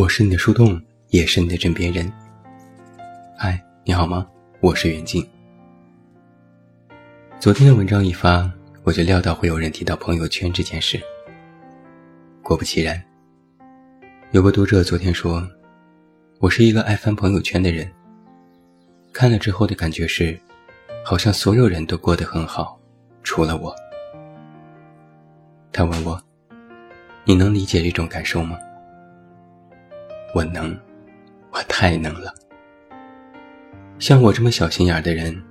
我是你的树洞，也是你的枕边人。嗨，你好吗？我是袁静。昨天的文章一发，我就料到会有人提到朋友圈这件事。果不其然，有个读者昨天说：“我是一个爱翻朋友圈的人，看了之后的感觉是，好像所有人都过得很好，除了我。”他问我：“你能理解这种感受吗？”我能，我太能了。像我这么小心眼的人，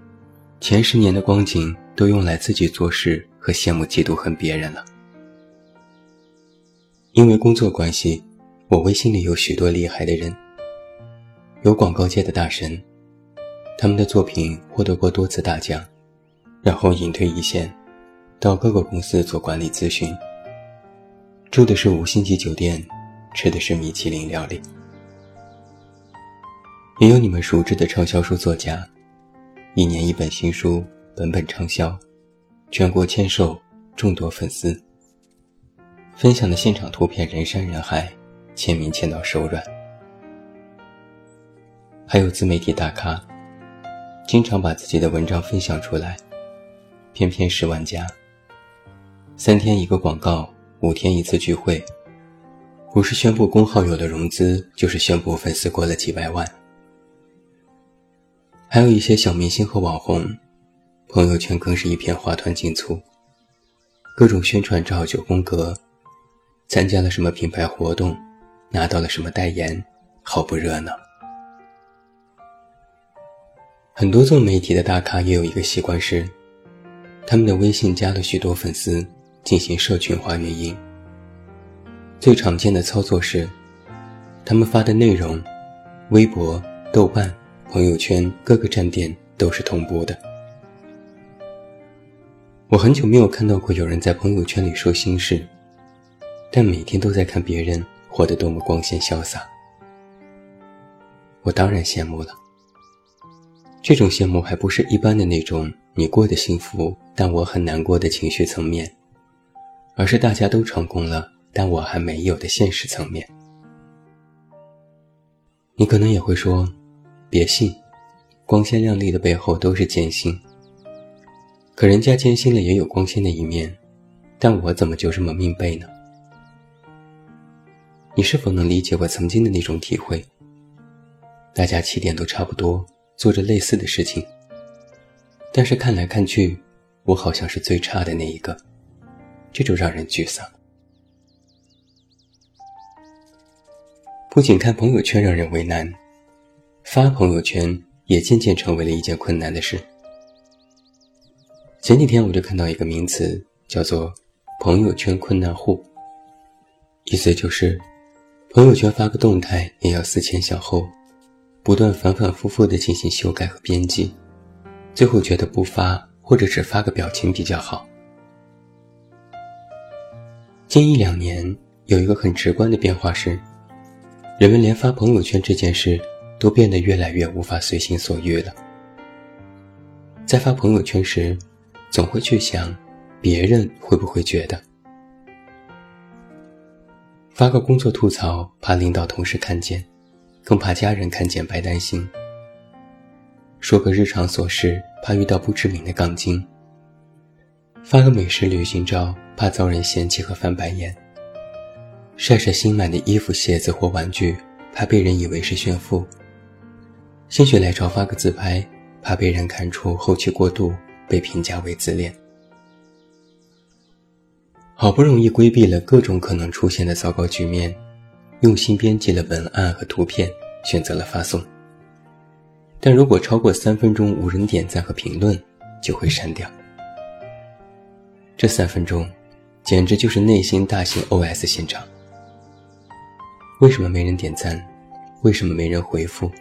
前十年的光景都用来自己做事和羡慕嫉妒恨别人了。因为工作关系，我微信里有许多厉害的人，有广告界的大神，他们的作品获得过多次大奖，然后隐退一线，到各个公司做管理咨询，住的是五星级酒店。吃的是米其林料理，也有你们熟知的畅销书作家，一年一本新书，本本畅销，全国签售，众多粉丝。分享的现场图片人山人海，签名签到手软。还有自媒体大咖，经常把自己的文章分享出来，偏偏十万加。三天一个广告，五天一次聚会。不是宣布公号有了融资，就是宣布粉丝过了几百万。还有一些小明星和网红，朋友圈更是一片花团锦簇，各种宣传照九宫格，参加了什么品牌活动，拿到了什么代言，好不热闹。很多做媒体的大咖也有一个习惯是，他们的微信加了许多粉丝，进行社群化运营。最常见的操作是，他们发的内容，微博、豆瓣、朋友圈各个站点都是同步的。我很久没有看到过有人在朋友圈里说心事，但每天都在看别人活得多么光鲜潇洒。我当然羡慕了。这种羡慕还不是一般的那种你过得幸福，但我很难过的情绪层面，而是大家都成功了。但我还没有的现实层面，你可能也会说：“别信，光鲜亮丽的背后都是艰辛。”可人家艰辛了也有光鲜的一面，但我怎么就这么命背呢？你是否能理解我曾经的那种体会？大家起点都差不多，做着类似的事情，但是看来看去，我好像是最差的那一个，这就让人沮丧。不仅看朋友圈让人为难，发朋友圈也渐渐成为了一件困难的事。前几天我就看到一个名词，叫做“朋友圈困难户”，意思就是朋友圈发个动态也要思前想后，不断反反复复的进行修改和编辑，最后觉得不发或者只发个表情比较好。近一两年有一个很直观的变化是。人们连发朋友圈这件事都变得越来越无法随心所欲了。在发朋友圈时，总会去想，别人会不会觉得？发个工作吐槽，怕领导同事看见，更怕家人看见白担心。说个日常琐事，怕遇到不知名的杠精。发个美食旅行照，怕遭人嫌弃和翻白眼。晒晒新买的衣服、鞋子或玩具，怕被人以为是炫富；心血来潮发个自拍，怕被人看出后期过度，被评价为自恋。好不容易规避了各种可能出现的糟糕局面，用心编辑了文案和图片，选择了发送。但如果超过三分钟无人点赞和评论，就会删掉。这三分钟，简直就是内心大型 OS 现场。为什么没人点赞？为什么没人回复？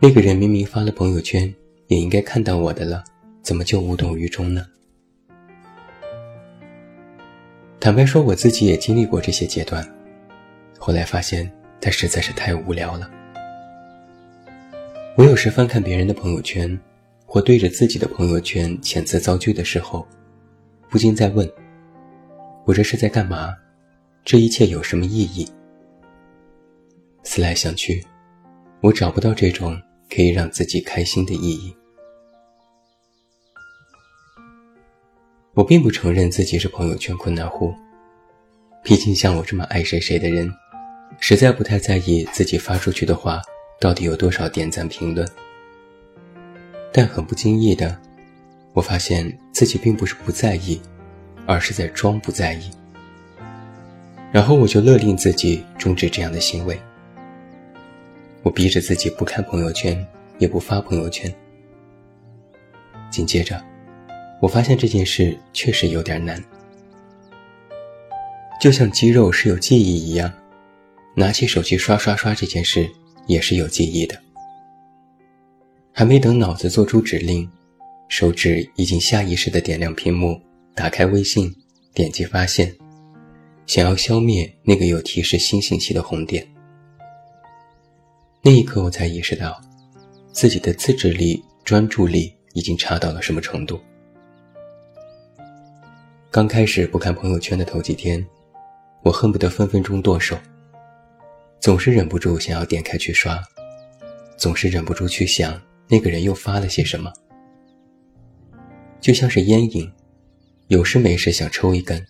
那个人明明发了朋友圈，也应该看到我的了，怎么就无动于衷呢？坦白说，我自己也经历过这些阶段，后来发现他实在是太无聊了。我有时翻看别人的朋友圈，或对着自己的朋友圈遣词造句的时候，不禁在问：我这是在干嘛？这一切有什么意义？思来想去，我找不到这种可以让自己开心的意义。我并不承认自己是朋友圈困难户，毕竟像我这么爱谁谁的人，实在不太在意自己发出去的话到底有多少点赞评论。但很不经意的，我发现自己并不是不在意，而是在装不在意。然后我就勒令自己终止这样的行为，我逼着自己不看朋友圈，也不发朋友圈。紧接着。我发现这件事确实有点难，就像肌肉是有记忆一样，拿起手机刷刷刷这件事也是有记忆的。还没等脑子做出指令，手指已经下意识地点亮屏幕，打开微信，点击发现，想要消灭那个有提示新信息的红点。那一刻，我才意识到，自己的自制力、专注力已经差到了什么程度。刚开始不看朋友圈的头几天，我恨不得分分钟剁手，总是忍不住想要点开去刷，总是忍不住去想那个人又发了些什么，就像是烟瘾，有事没事想抽一根。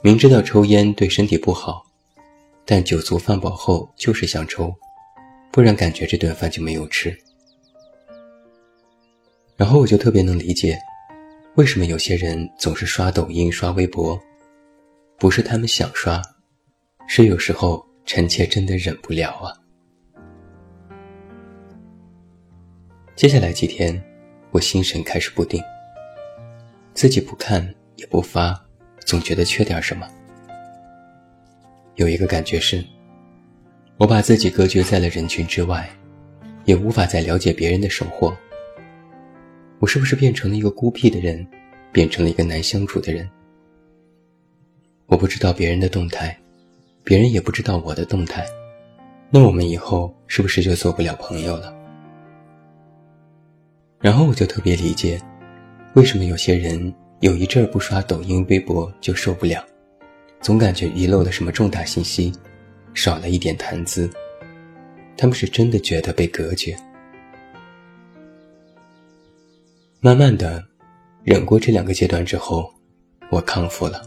明知道抽烟对身体不好，但酒足饭饱后就是想抽，不然感觉这顿饭就没有吃。然后我就特别能理解。为什么有些人总是刷抖音、刷微博？不是他们想刷，是有时候臣妾真的忍不了啊。接下来几天，我心神开始不定，自己不看也不发，总觉得缺点什么。有一个感觉是，我把自己隔绝在了人群之外，也无法再了解别人的生活。我是不是变成了一个孤僻的人，变成了一个难相处的人？我不知道别人的动态，别人也不知道我的动态，那我们以后是不是就做不了朋友了？然后我就特别理解，为什么有些人有一阵儿不刷抖音、微博就受不了，总感觉遗漏了什么重大信息，少了一点谈资，他们是真的觉得被隔绝。慢慢的，忍过这两个阶段之后，我康复了。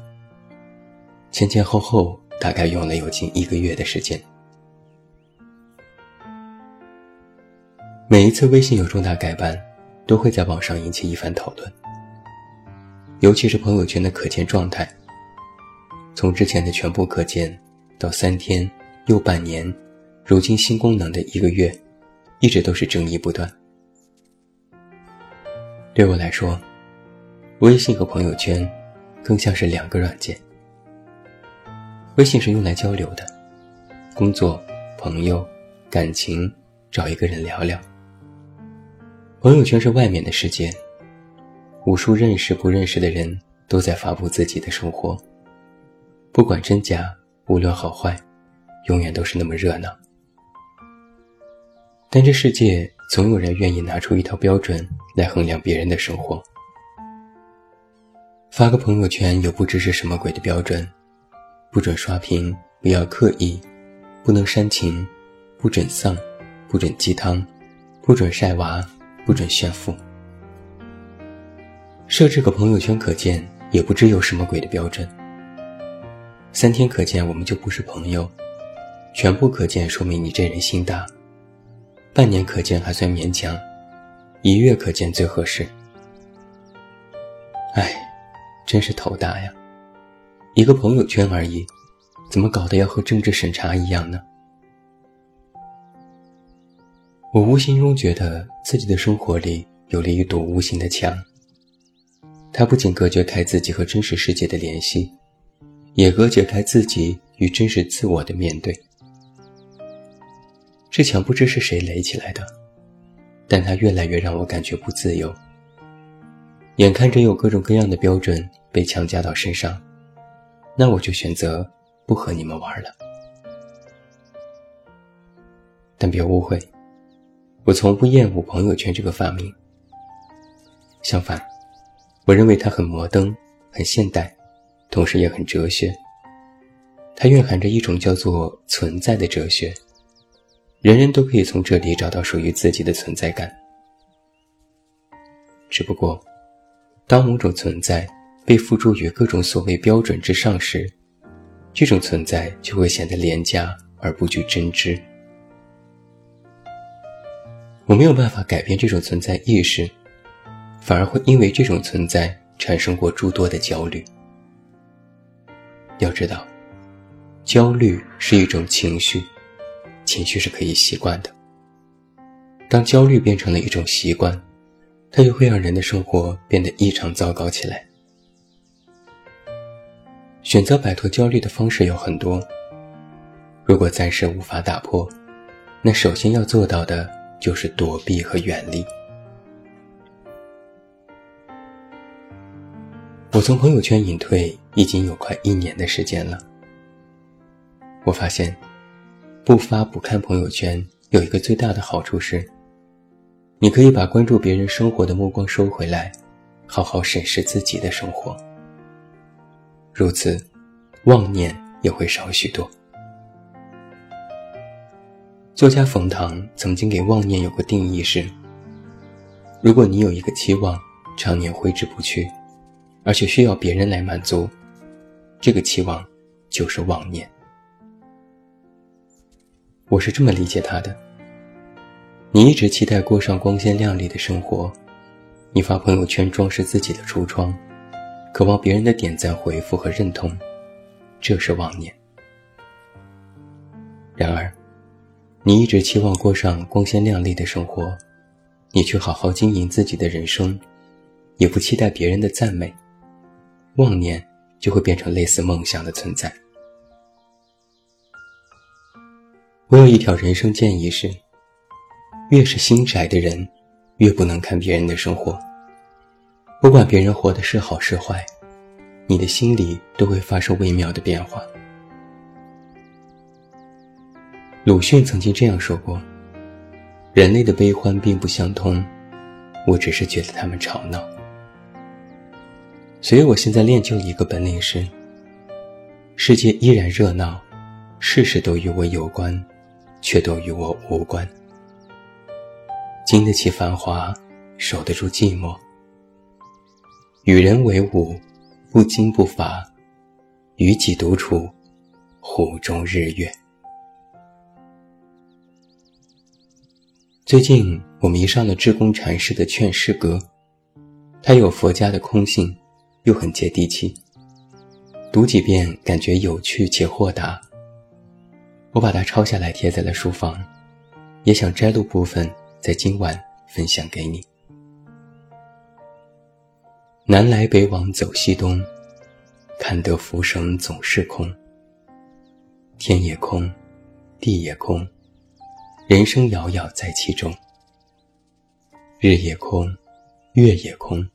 前前后后大概用了有近一个月的时间。每一次微信有重大改版，都会在网上引起一番讨论。尤其是朋友圈的可见状态，从之前的全部可见，到三天又半年，如今新功能的一个月，一直都是争议不断。对我来说，微信和朋友圈更像是两个软件。微信是用来交流的，工作、朋友、感情，找一个人聊聊。朋友圈是外面的世界，无数认识不认识的人都在发布自己的生活，不管真假，无论好坏，永远都是那么热闹。但这世界。总有人愿意拿出一套标准来衡量别人的生活。发个朋友圈有不知是什么鬼的标准，不准刷屏，不要刻意，不能煽情，不准丧，不准鸡汤，不准晒娃，不准炫富。设置个朋友圈可见也不知有什么鬼的标准。三天可见我们就不是朋友，全部可见说明你这人心大。半年可见还算勉强，一月可见最合适。哎，真是头大呀！一个朋友圈而已，怎么搞得要和政治审查一样呢？我无形中觉得自己的生活里有了一堵无形的墙，它不仅隔绝开自己和真实世界的联系，也隔绝开自己与真实自我的面对。这墙不知是谁垒起来的，但它越来越让我感觉不自由。眼看着有各种各样的标准被强加到身上，那我就选择不和你们玩了。但别误会，我从不厌恶朋友圈这个发明。相反，我认为它很摩登、很现代，同时也很哲学。它蕴含着一种叫做存在的哲学，人人都可以从这里找到属于自己的存在感。只不过，当某种存在被付诸于各种所谓标准之上时，这种存在就会显得廉价而不具真知。我没有办法改变这种存在意识，反而会因为这种存在产生过诸多的焦虑。要知道，焦虑是一种情绪，情绪是可以习惯的。当焦虑变成了一种习惯，它就会让人的生活变得异常糟糕起来。选择摆脱焦虑的方式有很多。如果暂时无法打破，那首先要做到的就是躲避和远离。我从朋友圈隐退已经有快一年的时间了。我发现，不发不看朋友圈有一个最大的好处是，你可以把关注别人生活的目光收回来，好好审视自己的生活。如此，妄念也会少许多。作家冯唐曾经给妄念有个定义是：如果你有一个期望，常年挥之不去。而且需要别人来满足，这个期望就是妄念。我是这么理解他的：你一直期待过上光鲜亮丽的生活，你发朋友圈装饰自己的橱窗，渴望别人的点赞、回复和认同，这是妄念。然而，你一直期望过上光鲜亮丽的生活，你去好好经营自己的人生，也不期待别人的赞美。妄念就会变成类似梦想的存在。我有一条人生建议是：越是心窄的人，越不能看别人的生活。不管别人活的是好是坏，你的心里都会发生微妙的变化。鲁迅曾经这样说过：“人类的悲欢并不相通，我只是觉得他们吵闹。”所以，我现在练就一个本领是：世界依然热闹，事事都与我有关，却都与我无关。经得起繁华，守得住寂寞。与人为伍，不惊不伐；与己独处，湖中日月。最近我迷上了智公禅师的《劝世歌》，他有佛家的空性。又很接地气，读几遍感觉有趣且豁达。我把它抄下来贴在了书房，也想摘录部分在今晚分享给你。南来北往走西东，看得浮生总是空。天也空，地也空，人生遥遥在其中。日也空，月也空。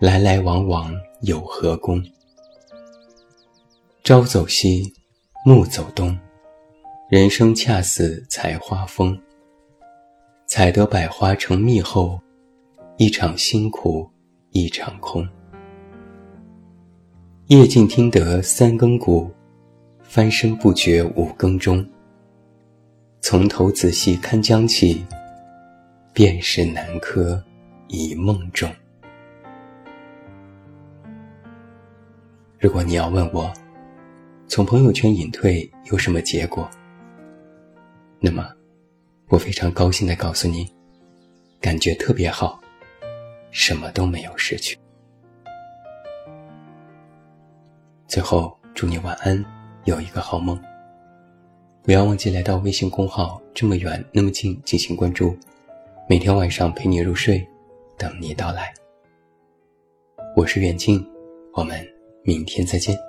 来来往往有何功？朝走西，暮走东，人生恰似采花蜂。采得百花成蜜后，一场辛苦一场空。夜静听得三更鼓，翻身不觉五更钟。从头仔细看将起，便是南柯一梦中。如果你要问我，从朋友圈隐退有什么结果？那么，我非常高兴的告诉你，感觉特别好，什么都没有失去。最后，祝你晚安，有一个好梦。不要忘记来到微信公号“这么远那么近”进行关注，每天晚上陪你入睡，等你到来。我是远近，我们。明天再见。